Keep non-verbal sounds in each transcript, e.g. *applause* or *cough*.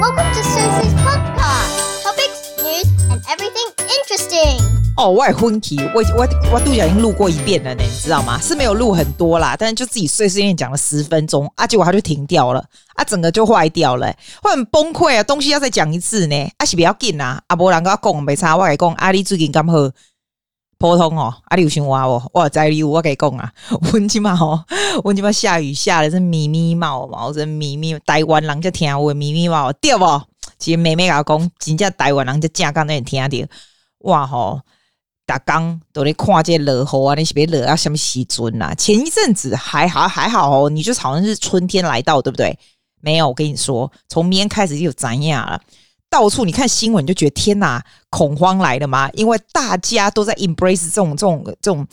Welcome to Susie's podcast. Topics, news, and everything interesting. 哦，我也昏奇，我我我都已经录过一遍了呢，你知道吗？是没有录很多啦，但是就自己碎碎念讲了十分钟啊，结果它就停掉了啊，整个就坏掉了，会很崩溃啊，东西要再讲一次呢，啊是不要紧啊，啊无人跟我讲没差，我来讲，啊你最近刚好。普通哦，啊，你有想我无，我在你有，我跟你讲啊，温起码哦，温起码下雨下的是咪咪毛毛，真咪咪台湾人就听我咪咪毛对不？其实妹妹甲我讲，真正台湾人就正刚那听着，哇吼，逐工都在看这落雨啊，你是别落啊什么时阵啊？前一阵子还好还好哦，你就好像是春天来到，对不对？没有，我跟你说，从明天开始就有转样了。到处你看新闻，就觉得天哪，恐慌来了吗？因为大家都在 embrace 这种这种这种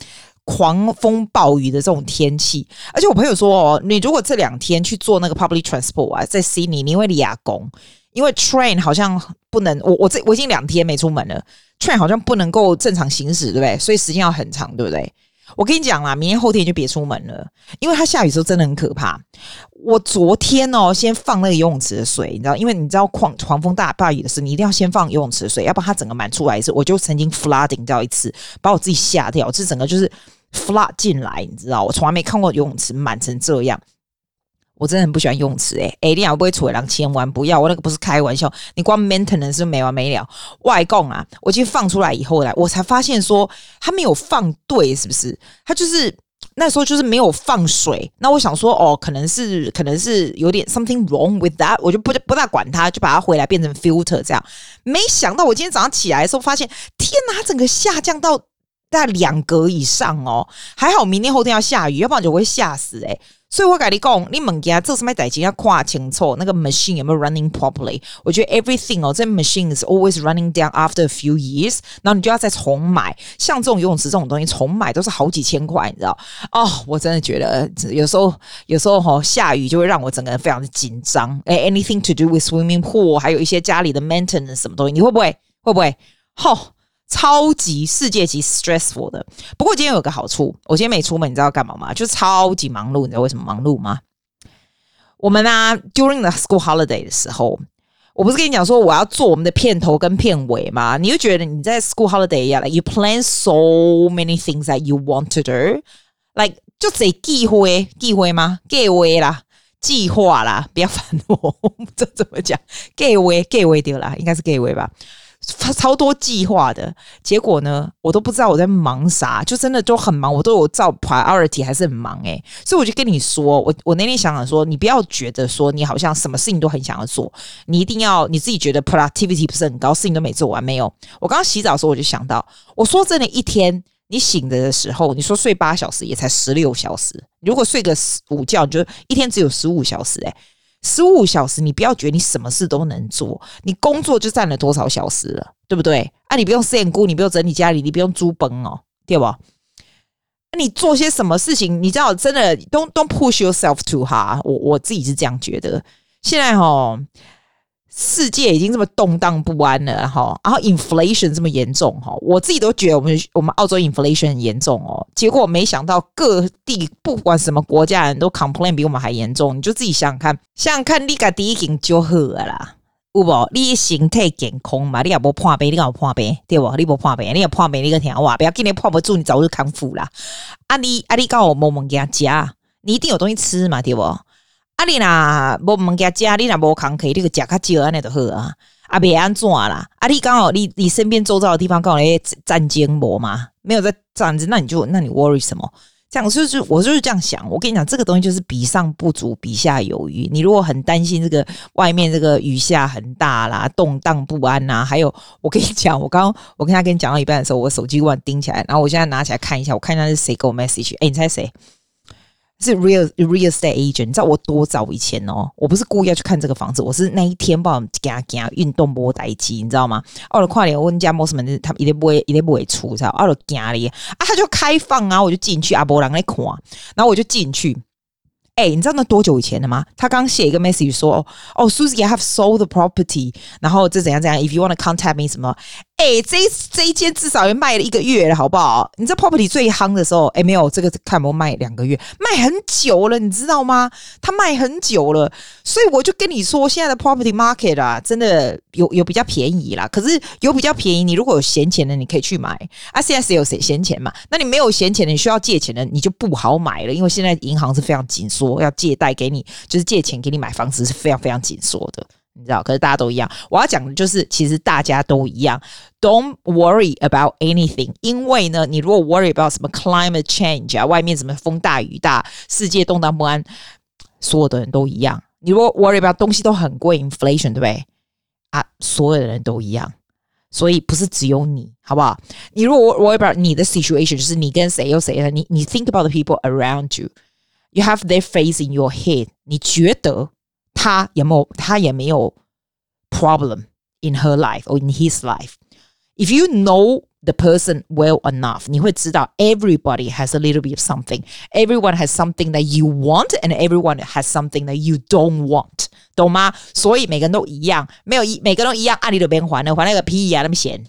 狂风暴雨的这种天气。而且我朋友说哦，你如果这两天去做那个 public transport 啊，在悉尼，你会立功，因为 train 好像不能，我我这我已经两天没出门了，train 好像不能够正常行驶，对不对？所以时间要很长，对不对？我跟你讲啦，明天后天就别出门了，因为它下雨时候真的很可怕。我昨天哦，先放那个游泳池的水，你知道，因为你知道狂狂风大暴雨的时候，你一定要先放游泳池的水，要不然它整个满出来一次。我就曾经 flooding 掉一次，把我自己吓掉，这整个就是 flood 进来，你知道，我从来没看过游泳池满成这样。我真的很不喜欢游泳池，诶诶，你要不会出来，千万不要，我那个不是开玩笑，你光 maintenance 就没完没了。外供啊，我今天放出来以后呢，我才发现说他没有放对，是不是？他就是那时候就是没有放水。那我想说，哦，可能是可能是有点 something wrong with that，我就不不大管它，就把它回来变成 filter 这样。没想到我今天早上起来的时候，发现天哪，整个下降到大概两格以上哦。还好明天后天要下雨，要不然就会吓死诶。所以我跟你讲，你物件做什么代志要看清楚那个 machine 有没有 running properly。我觉得 everything 哦，这 machine is always running down after a few years，然后你就要再重买。像这种游泳池这种东西，重买都是好几千块，你知道？哦，我真的觉得有时候有时候哈、下雨就会让我整个人非常的紧张。诶，anything to do with swimming pool，还有一些家里的 maintenance 什么东西，你会不会？会不会？吼、超级世界级 stressful 的，不过今天有个好处，我今天没出门，你知道干嘛吗？就是超级忙碌，你知道为什么忙碌吗？我们呢、during the school holiday 的时候，我不是跟你讲说我要做我们的片头跟片尾吗？你就觉得你在 school holiday 一样，like you plan so many things that you want to do，like 就得计划计划吗？计划啦，计划啦，不要烦我，*laughs* 这怎么讲？计划计划掉啦，应该是计划吧。超多计划的结果呢，我都不知道我在忙啥，就真的都很忙，我都有照 priority 还是很忙诶、所以我就跟你说，我我那天想想说，你不要觉得说你好像什么事情都很想要做，你一定要你自己觉得 productivity 不是很高，事情都没做完没有。我刚洗澡的时候我就想到，我说真的，一天你醒着的时候，你说睡八小时也才十六小时，如果睡个午觉，你就一天只有十五小时诶、十五小时，你不要觉得你什么事都能做，你工作就占了多少小时了，对不对？啊，你不用洗姑，你不用整理家里，你不用租崩哦，对吧？你做些什么事情，你知道，真的，don't don't push yourself too hard。我我自己是这样觉得。现在哈。世界已经这么动荡不安了哈，然后 inflation 这么严重哈，我自己都觉得我们我们澳洲 inflation 很严重哦。结果没想到各地不管什么国家人都 complain 比我们还严重。你就自己想想看，想想看，你个第一件就好了啦，有无？你身体健康嘛？你也无破病，你有破病对不？你无破病，你也破病，你个听话，不要今天破不住，你早日康复啦。啊你啊你告我某某给他加，你一定有东西吃嘛？对不？啊你呐，无物件食，你若无空可以，你个食较少安尼就好啊。啊，别安怎啦？啊，你刚好你你身边周遭的地方刚好咧战争无嘛？没有在战争，那你就那你 worry 什么？这样就是我就是这样想。我跟你讲，这个东西就是比上不足，比下有余。你如果很担心这个外面这个雨下很大啦，动荡不安呐，还有我跟你讲，我刚刚我跟他跟你讲到一半的时候，我手机突然叮起来，然后我现在拿起来看一下，我看一下是谁给我 message。哎，你猜谁？是 real real estate agent，你知道我多早以前哦？我不是故意要去看这个房子，我是那一天帮我们给他给他运动波待机，你知道吗？奥了快点，我们家摩斯们他们一定不会一定不会出，知道？奥了家里啊，他就开放啊，我就进去阿波郎来看，然后我就进去。哎、欸，你知道那多久以前的吗？他刚写一个 message 说，哦，Susie I have sold the property，然后这怎样怎样，if you want to contact me 什么哎，这这一间至少也卖了一个月了，好不好？你这 property 最夯的时候，哎，没有这个看没有卖两个月，卖很久了，你知道吗？它卖很久了，所以我就跟你说，现在的 property market 啊，真的有有比较便宜啦。可是有比较便宜，你如果有闲钱的，你可以去买啊。现在谁有谁闲钱嘛？那你没有闲钱，你需要借钱的，你就不好买了，因为现在银行是非常紧缩，要借贷给你，就是借钱给你买房子是非常非常紧缩的。你知道，可是大家都一样。我要讲的就是，其实大家都一样。Don't worry about anything，因为呢，你如果 worry about 什么 climate change 啊，外面什么风大雨大，世界动荡不安，所有的人都一样。你如果 worry about 东西都很贵，inflation，对不对？啊，所有的人都一样，所以不是只有你，好不好？你如果 worry about 你的 situation，就是你跟谁有谁的，你你 think about the people around you，you have their face in your head，你觉得？ 他有没有？他也没有 problem in her life or in his life. If you know the person well enough，你会知道 everybody has a little bit of something. Everyone has something that you want, and everyone has something that you don't want. 懂吗？所以每个人都一样，没有一每个人都一样，按你的边还的，还那个屁呀，那么闲。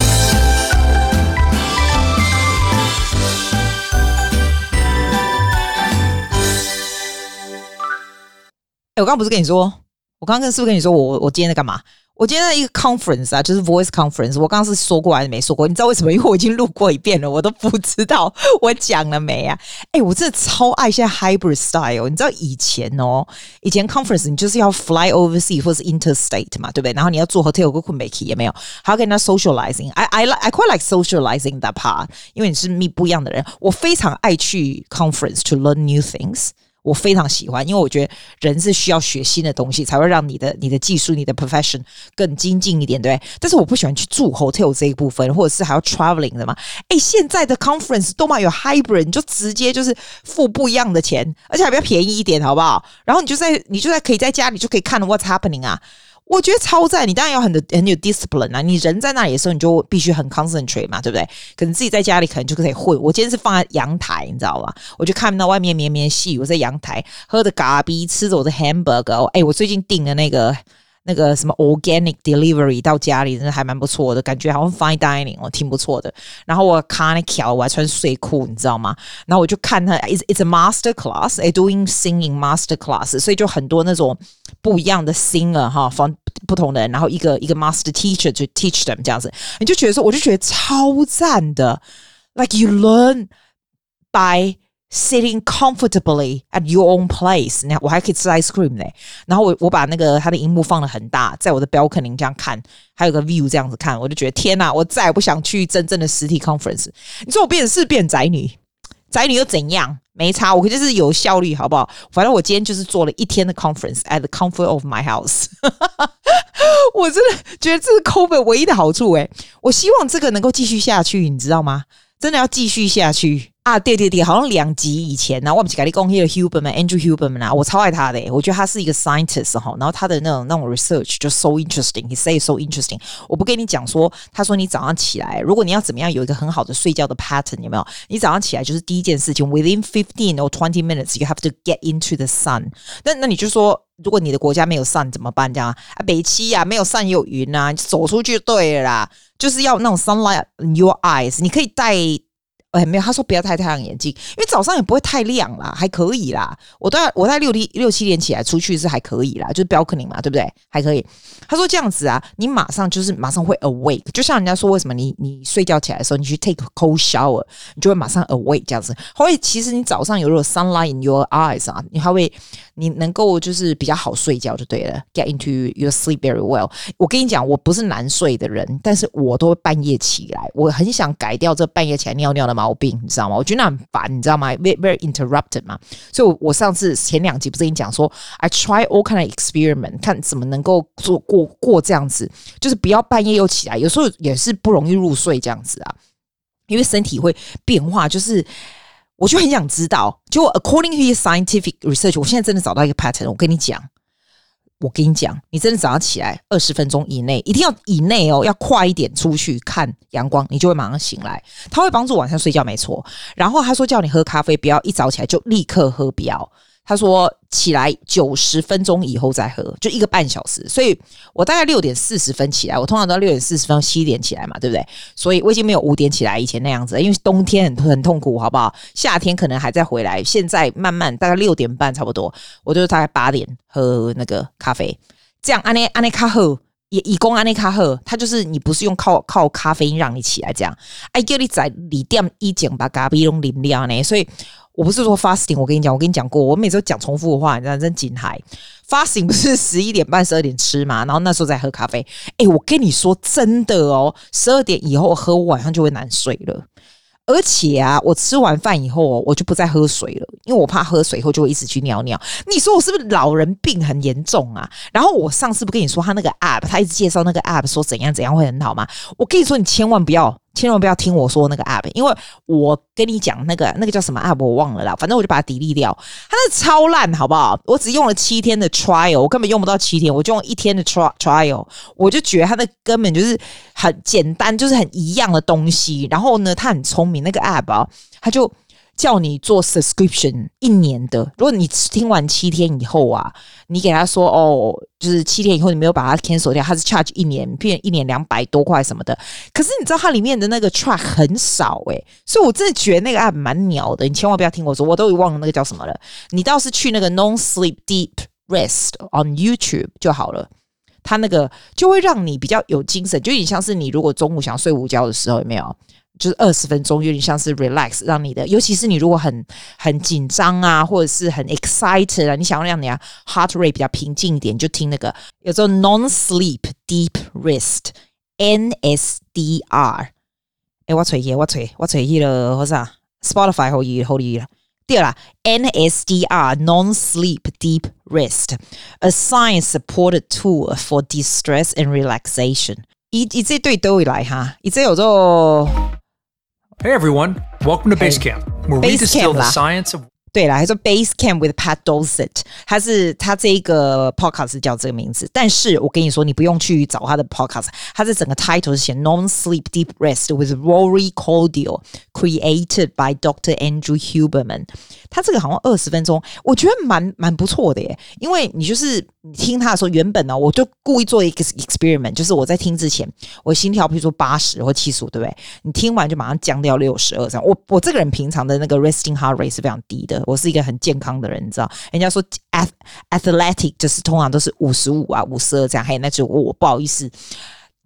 哎，我刚刚不是跟你说， 我刚刚是不是跟你说我，我今天在干嘛？我今天在一个 conference 啊，就是 voice conference。我刚刚是说过还是没说过？你知道为什么？因为我已经录过一遍了，我都不知道我讲了没啊？哎，我真的超爱现在 hybrid style。你知道以前哦，以前 conference 你就是要 fly overseas 或是 interstate 嘛，对不对？然后你要做 hotel 跟 make 也没有，还要跟人家 socializing。I I like I quite like socializing that part，因为你是 me 不一样的人。我非常爱去 conference to learn new things。我非常喜欢，因为我觉得人是需要学新的东西，才会让你的你的技术、你的 profession 更精进一点，对。但是我不喜欢去住 hotel 这一部分，或者是还要 traveling 的嘛。诶，现在的 conference 都嘛有 hybrid，你就直接就是付不一样的钱，而且还比较便宜一点，好不好？然后你就在你就在可以在家里就可以看 what's happening 啊。我觉得超赞，你当然有很多很有 discipline 啊！你人在那里的时候，你就必须很 concentrate 嘛，对不对？可能自己在家里可能就可以混。我今天是放在阳台，你知道吧？我就看到外面绵绵细雨，我在阳台喝着咖啡，吃着我的 hamburger。哎，我最近订的那个。那个什么 organic delivery 到家里真的还蛮不错的，感觉好像 fine dining 哦，挺不错的。然后我卡那条我还穿睡裤，你知道吗？然后我就看他，it's it's a master class，哎，doing singing master class，所以就很多那种不一样的 singer 哈，放不同的人，然后一个一个 master teacher 就 teach them 这样子，你就觉得说，我就觉得超赞的，like you learn by。Sitting comfortably at your own place，那我还可以吃 ice cream 呢。然后我我把那个它的荧幕放得很大，在我的 balcony 这样看，还有个 view 这样子看，我就觉得天哪，我再也不想去真正的实体 conference。你说我变是变宅女，宅女又怎样？没差，我就是有效率，好不好？反正我今天就是做了一天的 conference at the comfort of my house。*laughs* 我真的觉得这是 COVID 唯一的好处诶，我希望这个能够继续下去，你知道吗？真的要继续下去。啊，对对对，好像两集以前呢，我们是跟你讲那个 Huberman，Andrew Huberman 啊，我超爱他的，我觉得他是一个 scientist 哈，然后他的那种那种 research 就 so interesting，he say so interesting。我不跟你讲说，他说你早上起来，如果你要怎么样有一个很好的睡觉的 pattern，有没有？你早上起来就是第一件事情，within fifteen or twenty minutes you have to get into the sun。那那你就说，如果你的国家没有 sun 怎么办？这样啊，北七啊，没有 sun 也有云啊，你走出去就对了啦，就是要那种 sunlight in your eyes，你可以带。哎，没有，他说不要戴太阳眼镜，因为早上也不会太亮啦，还可以啦。我在我在六点六七点起来出去是还可以啦，就是 balcony 嘛，对不对？还可以。他说这样子啊，你马上就是马上会 awake，就像人家说为什么你你睡觉起来的时候，你去 take a cold shower，你就会马上 awake 这样子。所以其实你早上有如果 sunlight in your eyes 啊，你还会你能够就是比较好睡觉就对了，get into your sleep very well。我跟你讲，我不是难睡的人，但是我都会半夜起来，我很想改掉这半夜起来尿尿的毛病，你知道吗？我觉得那很烦，你知道吗？very very interrupted 嘛。所以，我上次前两集不是跟你讲说，I try all kind of experiment，看怎么能够做过过这样子，就是不要半夜又起来，有时候也是不容易入睡这样子啊，因为身体会变化。就是，我就很想知道，就 according to scientific research，我现在真的找到一个 pattern，我跟你讲。我跟你讲，你真的早上起来二十分钟以内，一定要以内哦，要快一点出去看阳光，你就会马上醒来。它会帮助晚上睡觉，没错。然后他说叫你喝咖啡，不要一早起来就立刻喝，不要。他说起来九十分钟以后再喝，就一个半小时。所以我大概六点四十分起来，我通常都六点四十分七点起来嘛，对不对？所以我已经没有五点起来以前那样子，因为冬天很很痛苦，好不好？夏天可能还在回来，现在慢慢大概六点半差不多，我就大概八点喝那个咖啡。这样安内安内卡喝也以供安内卡喝，它就是你不是用靠靠咖啡因让你起来这样，哎叫你在里店一整把咖啡拢饮掉呢，所以。我不是说 fasting，我跟你讲，我跟你讲过，我每次都讲重复的话，你知道真紧嗨。fasting 不是十一点半、十二点吃嘛，然后那时候再喝咖啡。哎，我跟你说真的哦，十二点以后喝，我晚上就会难睡了。而且啊，我吃完饭以后，我就不再喝水了，因为我怕喝水以后就会一直去尿尿。你说我是不是老人病很严重啊？然后我上次不跟你说他那个 app，他一直介绍那个 app，说怎样怎样会很好吗？我跟你说，你千万不要。千万不要听我说那个 app，因为我跟你讲那个那个叫什么 app 我忘了啦，反正我就把它 delete 掉。它那超烂，好不好？我只用了七天的 trial，我根本用不到七天，我就用一天的 trial，我就觉得它的根本就是很简单，就是很一样的东西。然后呢，它很聪明，那个 app 啊，它就。叫你做 subscription 一年的，如果你听完七天以后啊，你给他说哦，就是七天以后你没有把它 cancel 掉，它是 charge 一年，变一年两百多块什么的。可是你知道它里面的那个 track 很少诶、所以我真的觉得那个案蛮鸟的。你千万不要听我说，我都忘了那个叫什么了。你倒是去那个 non sleep deep rest on YouTube 就好了，它那个就会让你比较有精神，就有点像是你如果中午想睡午觉的时候，有没有？就是二十分钟，有点像是 relax，让你的，尤其是你如果很很紧张啊，或者是很 excited 啊，你想要让你的 heart rate 比较平静一点，就听那个，有时候 non-sleep deep rest，NSDR。哎，我吹耶，我吹，我吹耶了，或啥？Spotify 好耶，好耶了。第二啦，NSDR non-sleep deep rest，a science-supported tool for distress and relaxation。一一这对都会来哈，一这有做。Hey everyone, welcome to Basecamp, where we distill the science of 对啦，还说 Basecamp with Pat Dosset，他是他这个 podcast 叫这个名字，但是我跟你说，你不用去找他的 podcast，他的整个 title 是写 Non-Sleep Deep Rest with Rory Cordial, created by Dr. Andrew Huberman。他这个好像二十分钟，我觉得蛮蛮不错的耶，因为你就是你听他的时候，原本呢，我就故意做一个 experiment，就是我在听之前，我心跳比如说八十或七十五，对不对？你听完就马上降掉六十二这样。我我这个人平常的那个 resting heart rate 是非常低的。我是一个很健康的人，你知道？人家说 athletic 就是通常都是五十五啊、五十二这样。嘿，那就我不好意思，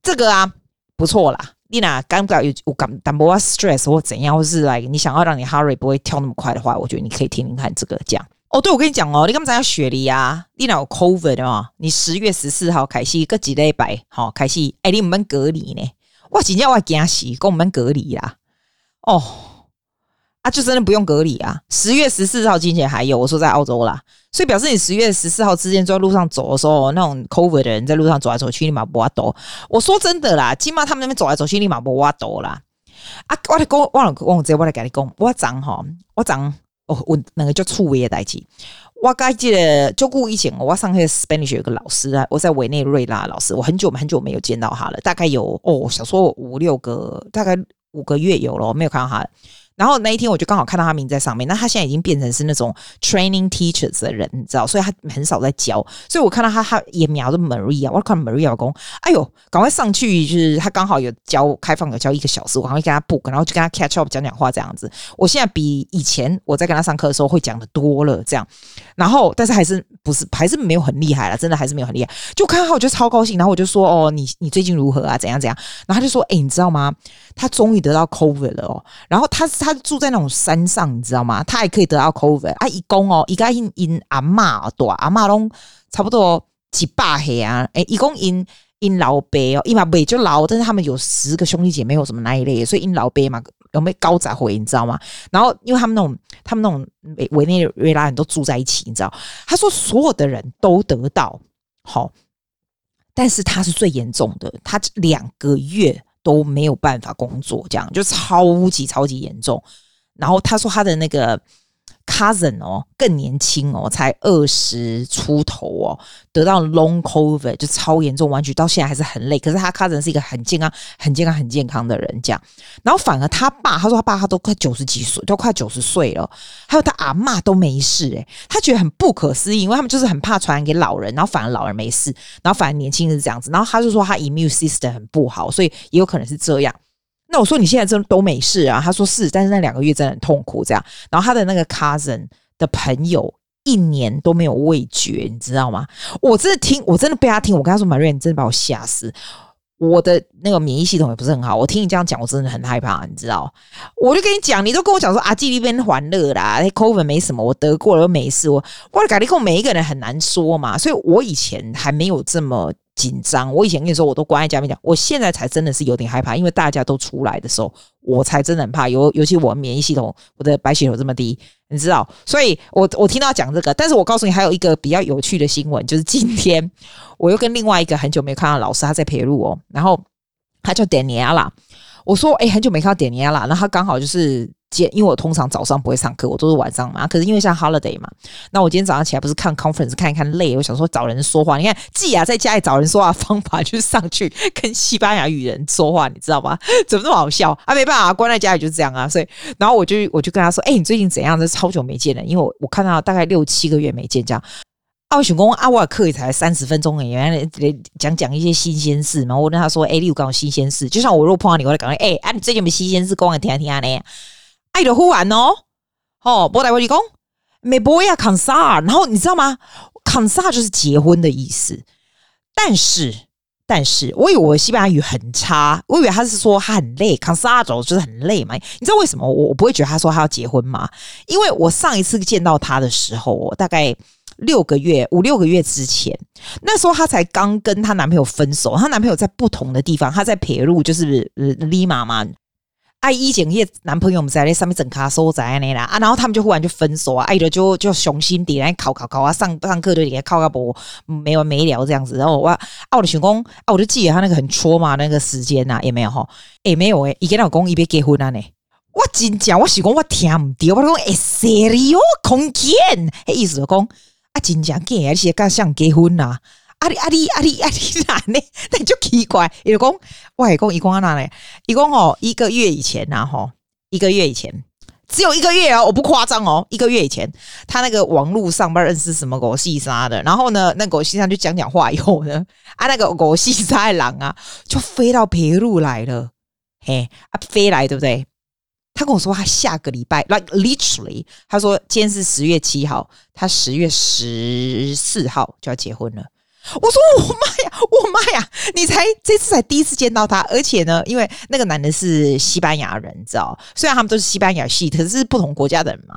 这个啊不错啦。你哪感觉有我感但不怕 stress 或怎样，或是来、你想要让你 heart rate 不会跳那么快的话，我觉得你可以听听看这个讲。哦，对，我跟你讲哦，你刚才要雪梨啊，你哪有 COVID 啊？你十月十四号开始，个几礼拜好开始，哎，你们隔离呢？我今天我惊死，跟我们隔离啦。哦。啊，就真的不用隔离啊！十月十四号之前还有，我说在澳洲啦，所以表示你十月十四号之前在路上走的时候，那种 COVID 的人在路上走来走去，立马不挖抖。我说真的啦，起码他们那边走来走去，立马不挖抖啦。啊，我来讲，忘了忘了，直接我来跟你讲，我讲哈，我讲哦，我那个叫触微的代志。我记得就故以前我上课 Spanish 有个老师啊，我在委内瑞拉老师，我很久很久没有见到他了，大概有哦，想说五六个，大概五个月有了，没有看到他。然后那一天我就刚好看到他名在上面，那他现在已经变成是那种 training teachers 的人，你知道，所以他很少在教。所以我看到他，他也瞄着 Maria，我看 Maria 老公，哎呦，赶快上去，就是他刚好有教开放有教一个小时，我赶快跟他 book，然后就跟他 catch up 讲讲话这样子。我现在比以前我在跟他上课的时候会讲的多了，这样。然后但是还是不是还是没有很厉害了，真的还是没有很厉害。就看他我就超高兴，然后我就说哦，你你最近如何啊？怎样怎样？然后他就说，哎，你知道吗？他终于得到 COVID 了哦。然后他他住在那种山上，你知道吗？他还可以得到 COVID 啊！一共哦，一个因因阿嬷多阿嬷拢差不多几百岁啊！诶，一共因因老伯哦，因嘛未就老，但是他们有十个兄弟姐妹，有什么那一类，所以因老伯嘛有没有高杂回，你知道吗？然后因为他们那种他们那种委内瑞拉人都住在一起，你知道？他说所有的人都得到好，但是他是最严重的，他两个月。都没有办法工作，这样就超级超级严重。然后他说他的那个 cousin 哦，更年轻哦，才二十出头哦，得到 long covid 就超严重，完全到现在还是很累。可是他 cousin 是一个很健康、很健康、很健康的人，这样。然后反而他爸，他说他爸他都快九十几岁，都快九十岁了，还有他阿嬷都没事诶，他觉得很不可思议，因为他们就是很怕传染给老人，然后反而老人没事，然后反而年轻人是这样子。然后他就说他 immune system 很不好，所以也有可能是这样。那我说你现在真都没事啊？他说是，但是那两个月真的很痛苦，这样。然后他的那个 cousin 的朋友一年都没有味觉，你知道吗？我真的听，我真的被他听。我跟他说，Maria，你真的把我吓死。我的那个免疫系统也不是很好，我听你这样讲，我真的很害怕，你知道？我就跟你讲，你都跟我讲说啊，这边欢乐啦，COVID 没什么，我得过了又没事。我我感觉每一个人很难说嘛，所以我以前还没有这么。紧张，我以前跟你说，我都关在家里面讲，我现在才真的是有点害怕，因为大家都出来的时候，我才真的很怕。尤尤其我免疫系统，我的白血球这么低，你知道，所以我我听到讲这个，但是我告诉你，还有一个比较有趣的新闻，就是今天我又跟另外一个很久没看到老师，他在陪路哦，然后他叫 Daniela，我说哎，很久没看到 Daniela，然后他刚好就是。因为我通常早上不会上课，我都是晚上嘛。可是因为像 holiday 嘛，那我今天早上起来不是看 conference 看一看累，我想说找人说话。你看，季亚在家里找人说话的方法就是上去跟西班牙语人说话，你知道吗？*laughs* 怎么那么好笑啊？没办法，关在家里就是这样啊。所以，然后我就我就跟他说：“哎、你最近怎样？这超久没见了，因为我我看到大概六七个月没见这样。”啊，我想说啊，我的课也才三十分钟诶，原来讲讲一些新鲜事嘛。我跟他说：“哎、欸，你有讲有新鲜事？就像我如果碰到你，我就讲：哎、欸，啊，你最近有没新鲜事，跟我听听啊？呢？”爱的呼完哦，哦，波代波利公，美波亚康萨，然后你知道吗？康萨就是结婚的意思。但是，但是我以为我西班牙语很差，我以为他是说他很累，康萨走就是很累嘛。你知道为什么我我不会觉得他说他要结婚吗？因为我上一次见到他的时候，我大概六个月五六个月之前，那时候她才刚跟她男朋友分手，她男朋友在不同的地方，她在撇路，就是利马嘛。爱一整夜男朋友们在那上面整卡收在那啦啊，然后他们就忽然就分手啊，爱的就就雄心点来考考考啊，上上课都给他考个博没完没了这样子，然后我啊我的想讲啊，我就记得他那个很戳嘛那个时间呐，也没有哈，也没有诶，伊跟老公一边结婚了呢，我真讲我是讲我听唔到，我讲诶，serio 空间，诶，意思就讲 *laughs* 啊，真讲给而且刚想结婚呐。阿 *laughs* 里阿里阿里阿里哪呢？那就奇怪。伊就讲，我还讲伊讲哪呢？伊讲哦，一个月以前呐，吼，一个月以前，只有一个月哦，我不夸张哦，一个月以前，他那个网络上班认识什么狗戏沙的，然后呢，那狗戏沙就讲讲话以后呢，啊，那个狗戏沙的狼啊，就飞到别路来了，嘿，啊，飞来对不对？他跟我说，他下个礼拜，like literally，他说今天是十月七号，他十月十四号就要结婚了。我说我妈呀，我妈呀！你才这次才第一次见到他，而且呢，因为那个男的是西班牙人，你知道？虽然他们都是西班牙系，可是不同国家的人嘛。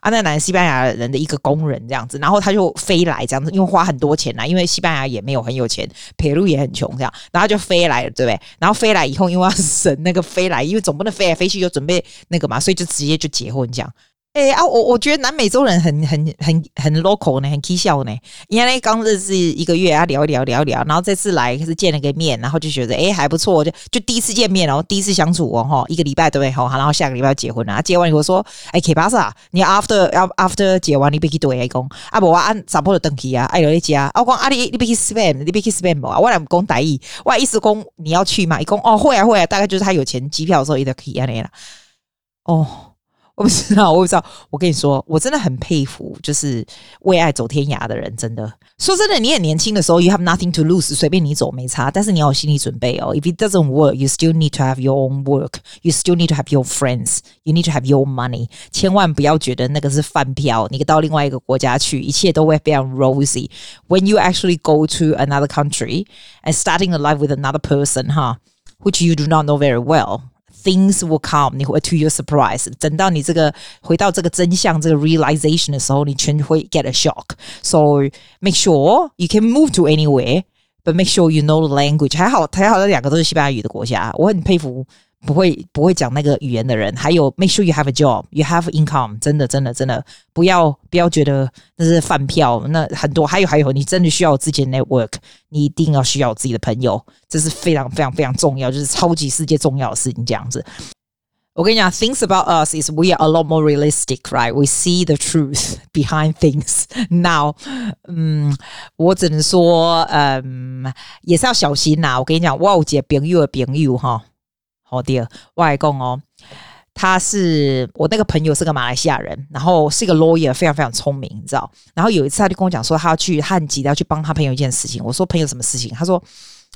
啊，那个男的西班牙人的一个工人这样子，然后他就飞来这样子，因为花很多钱啦，因为西班牙也没有很有钱，佩鲁也很穷这样，然后就飞来了，对不对？然后飞来以后，因为要 *laughs* 省那个飞来，因为总不能飞来飞去就准备那个嘛，所以就直接就结婚这样。哎、啊，我我觉得南美洲人很很很很 local 呢，很搞笑呢。因为刚认识一个月啊，聊一聊聊一聊，然后这次来是见了个面，然后就觉得哎、还不错，就就第一次见面哦，第一次相处哦哈，一个礼拜对不对？好，然后下个礼拜要结婚了，结完以后说哎，K 巴萨，你 after 要 after 结完你别去对一公啊不我按啥不的登记啊，哎有一家啊，我讲啊你你别去 spam，你别去 spam 啊，我来讲台语，我意思讲你要去嘛，一共哦会啊会啊，大概就是他有钱机票的时候也得可以安尼了，哦。我不知道，我不知道。我跟你说，我真的很佩服，就是为爱走天涯的人。真的，说真的，你很年轻的时候，you have nothing to lose，随便你走没差。但是你要有心理准备哦。If it doesn't work, you still need to have your own work. You still need to have your friends. You need to have your money. 千万不要觉得那个是饭票，你到另外一个国家去，一切都会非常 rosy. When you actually go to another country and starting a life with another person, huh, which you do not know very well. Things will come，你会 to your surprise。等到你这个回到这个真相，这个 realization 的时候，你全会 get a shock。So make sure you can move to anywhere, but make sure you know the language。还好，还好，这两个都是西班牙语的国家，我很佩服。 不会不会讲那个语言的人，还有 make sure you have a job, you have income，真的真的真的不要不要觉得那是饭票，那很多还有还有，你真的需要自己的 network，你一定要需要自己的朋友，这是非常非常非常重要，就是超级世界重要的事情这样子。我跟你讲，things about us is we are a lot more realistic, right? We see the truth behind things. *laughs* Now，嗯，我只能说，嗯，也是要小心呐。我跟你讲，我有一个朋友的朋友哈，好第二外公哦，他是我那个朋友是个马来西亚人，然后是一个 lawyer，非常非常聪明，你知道。然后有一次他就跟我讲说，他要去，汉籍要去帮他朋友一件事情。我说朋友什么事情？他说。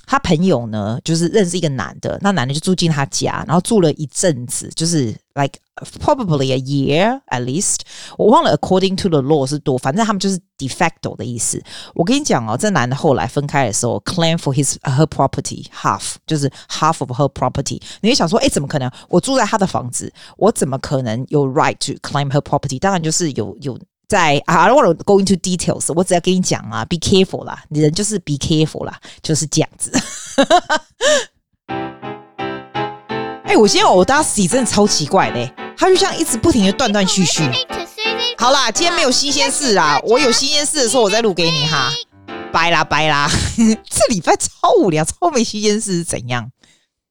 他朋友呢，就是认识一个男的，那男的就住进他家，然后住了一阵子，就是 like probably a year at least。我忘了 according to the law 是多，反正他们就是 de facto 的意思。我跟你讲哦，这男的后来分开的时候，claim for his her property half，就是 half of her property。你会想说，哎，怎么可能？我住在他的房子，我怎么可能有 right to claim her property？当然就是有有。在啊，I don't want to go into details，我只要跟你讲啊，be careful 啦，你人就是 be careful 啦，就是这样子。*laughs* 哎、欸，我今天我搭司机真的超奇怪的，他就像一直不停的断断续续。好啦，今天没有新鲜事啦，我有新鲜事的时候我再录给你哈。拜啦拜啦，*laughs* 这礼拜超无聊，超没新鲜事是怎样？